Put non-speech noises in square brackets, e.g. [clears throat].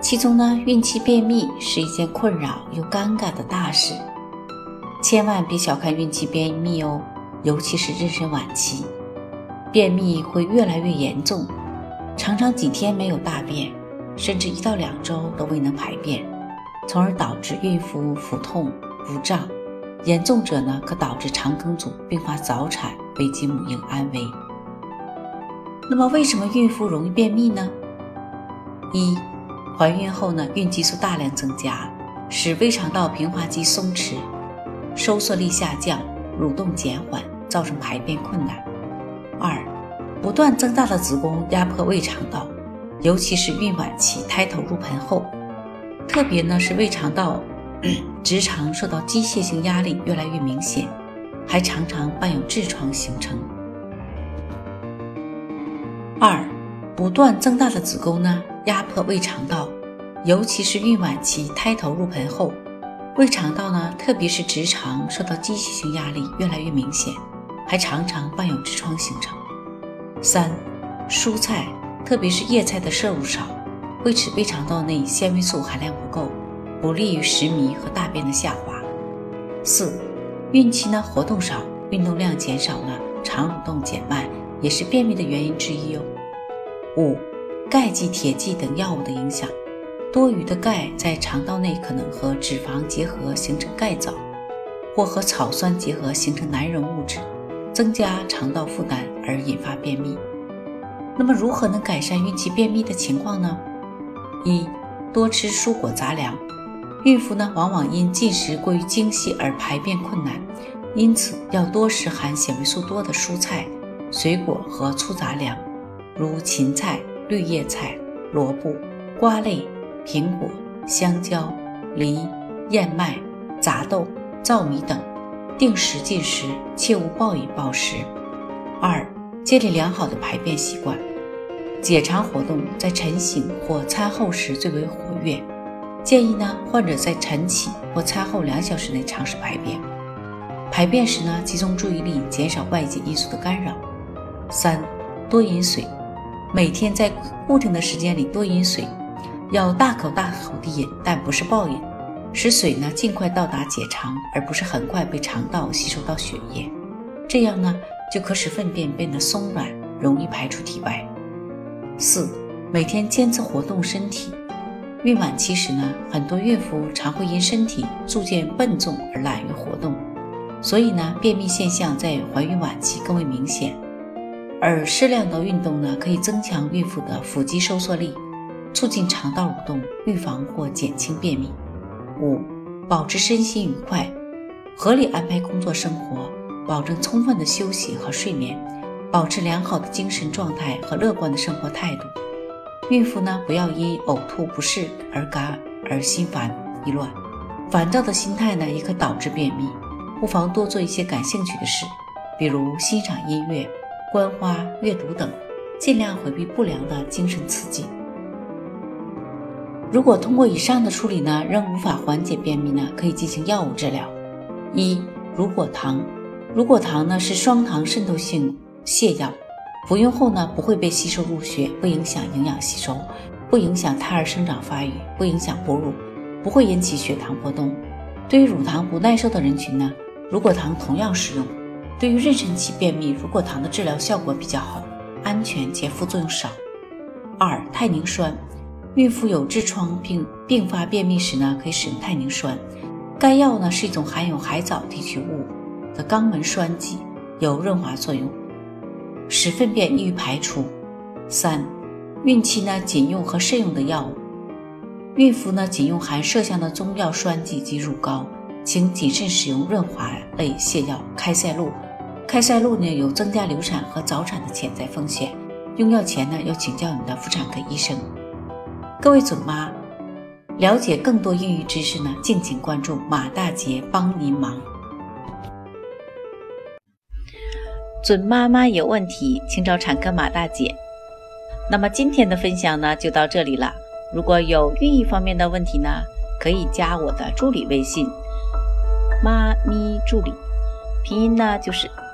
其中呢，孕期便秘是一件困扰又尴尬的大事，千万别小看孕期便秘哦，尤其是妊娠晚期，便秘会越来越严重，常常几天没有大便，甚至一到两周都未能排便，从而导致孕妇腹痛腹胀，严重者呢可导致肠梗阻并发早产，危及母婴安危。那么，为什么孕妇容易便秘呢？一怀孕后呢，孕激素大量增加，使胃肠道平滑肌松弛，收缩力下降，蠕动减缓，造成排便困难。二，不断增大的子宫压迫胃肠道，尤其是孕晚期胎头入盆后，特别呢是胃肠道 [clears throat] 直肠受到机械性压力越来越明显，还常常伴有痔疮形成。二，不断增大的子宫呢？压迫胃肠道，尤其是孕晚期胎头入盆后，胃肠道呢，特别是直肠受到机械性压力越来越明显，还常常伴有痔疮形成。三、蔬菜，特别是叶菜的摄入少，会使胃肠道内纤维素含量不够，不利于食糜和大便的下滑。四、孕期呢活动少，运动量减少呢，肠蠕动减慢，也是便秘的原因之一哟。五。钙剂、铁剂等药物的影响，多余的钙在肠道内可能和脂肪结合形成钙藻，或和草酸结合形成难溶物质，增加肠道负担而引发便秘。那么，如何能改善孕期便秘的情况呢？一、多吃蔬果杂粮。孕妇呢，往往因进食过于精细而排便困难，因此要多食含纤维素多的蔬菜、水果和粗杂粮，如芹菜。绿叶菜、萝卜、瓜类、苹果、香蕉、梨、燕麦、杂豆、糙米等，定时进食，切勿暴饮暴食。二、建立良好的排便习惯。解肠活动在晨醒或餐后时最为活跃，建议呢患者在晨起或餐后两小时内尝试排便。排便时呢集中注意力，减少外界因素的干扰。三、多饮水。每天在固定的时间里多饮水，要大口大口地饮，但不是暴饮，使水呢尽快到达结肠，而不是很快被肠道吸收到血液。这样呢就可使粪便变得松软，容易排出体外。四、每天坚持活动身体。孕晚期时呢，很多孕妇常会因身体逐渐笨重而懒于活动，所以呢，便秘现象在怀孕晚期更为明显。而适量的运动呢，可以增强孕妇的腹肌收缩力，促进肠道蠕动，预防或减轻便秘。五、保持身心愉快，合理安排工作生活，保证充分的休息和睡眠，保持良好的精神状态和乐观的生活态度。孕妇呢，不要因呕吐不适而感而心烦意乱，烦躁的心态呢，也可导致便秘。不妨多做一些感兴趣的事，比如欣赏音乐。观花、阅读等，尽量回避不良的精神刺激。如果通过以上的处理呢，仍无法缓解便秘呢，可以进行药物治疗。一、乳果糖。乳果糖呢是双糖渗透性泻药，服用后呢不会被吸收入血，不影响营养吸收，不影响胎儿生长发育，不影响哺乳，不会引起血糖波动。对于乳糖不耐受的人群呢，乳果糖同样适用。对于妊娠期便秘，乳果糖的治疗效果比较好，安全且副作用少。二、泰宁酸，孕妇有痔疮并并发便秘时呢，可以使用泰宁酸。该药呢是一种含有海藻提取物的肛门栓剂，有润滑作用，使粪便易于排出。三、孕期呢仅用和慎用的药物，孕妇呢仅用含麝香的中药栓剂及乳膏，请谨慎使用润滑类泻药开塞露。开塞露呢有增加流产和早产的潜在风险，用药前呢要请教你的妇产科医生。各位准妈，了解更多孕育知识呢，敬请关注马大姐帮您忙。准妈妈有问题，请找产科马大姐。那么今天的分享呢，就到这里了。如果有孕育方面的问题呢，可以加我的助理微信“妈咪助理”，拼音呢就是